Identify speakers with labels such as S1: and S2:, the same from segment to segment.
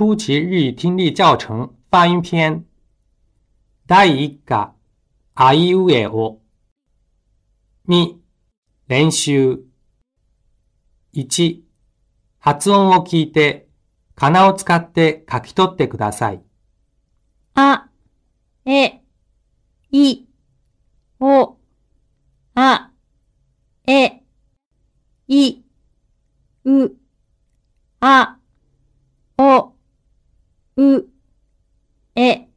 S1: 初级日语听力教程发音篇。第一課あいうえお。2練習。1発音を聞いて、かなを使って書き取ってください。
S2: あ、え、い、お、あ、え、い、う、あ、う、え、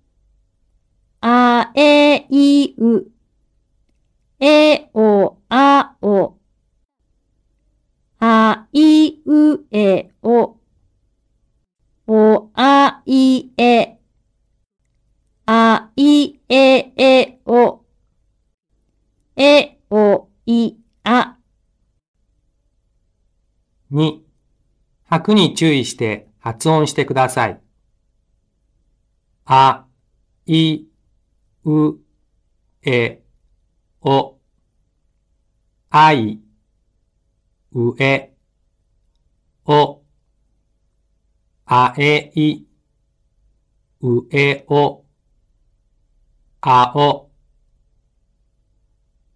S2: あ、え、い、う、え、お、あ、お、あ、い、う、え、お、お、あ、い、え、あ、い、え、え、お、え、お、い、あ。
S1: 2、拍に注意して発音してください。あ、い、う、え、お、あい、うえ、お、あえい、うえお、あお、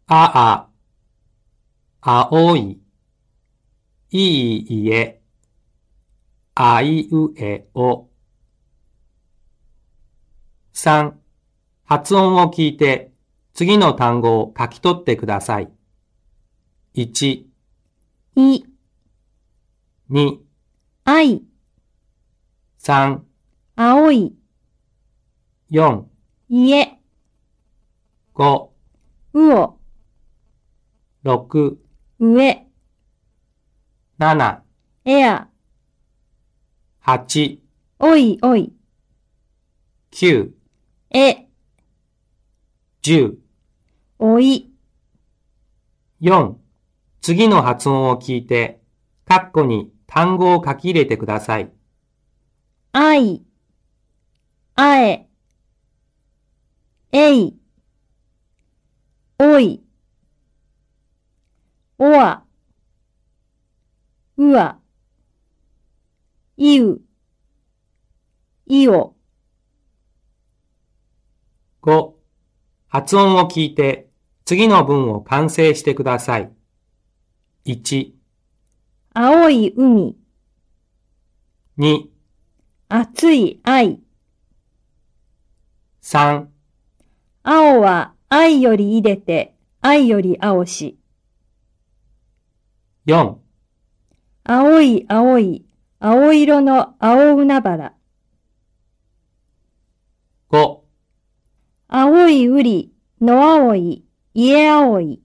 S1: ああ、あおい、いいいえ、あいうえお。3、発音を聞いて次の単語を書き取ってください。1、
S2: い、
S1: 2、
S2: あい、
S1: 3、
S2: 青い、
S1: 4、
S2: いえ、
S1: 5、
S2: うお、
S1: 6、
S2: 上、
S1: 7、
S2: えや、
S1: 8、
S2: おいおい、
S1: 9、
S2: え、
S1: 10、
S2: おい、
S1: 4次の発音を聞いて、カッコに単語を書き入れてください。
S2: あい、あえ、えい、おい、おわ、うわ、いう、いお、
S1: 5発音を聞いて、次の文を完成してください。1、
S2: 青い海、
S1: 2、
S2: 熱い愛、
S1: 3、
S2: 青は愛より入れて、愛より青し、
S1: 4、
S2: 青い青い、青色の青海原、
S1: 5
S2: 青い瓜、野青い、家青い、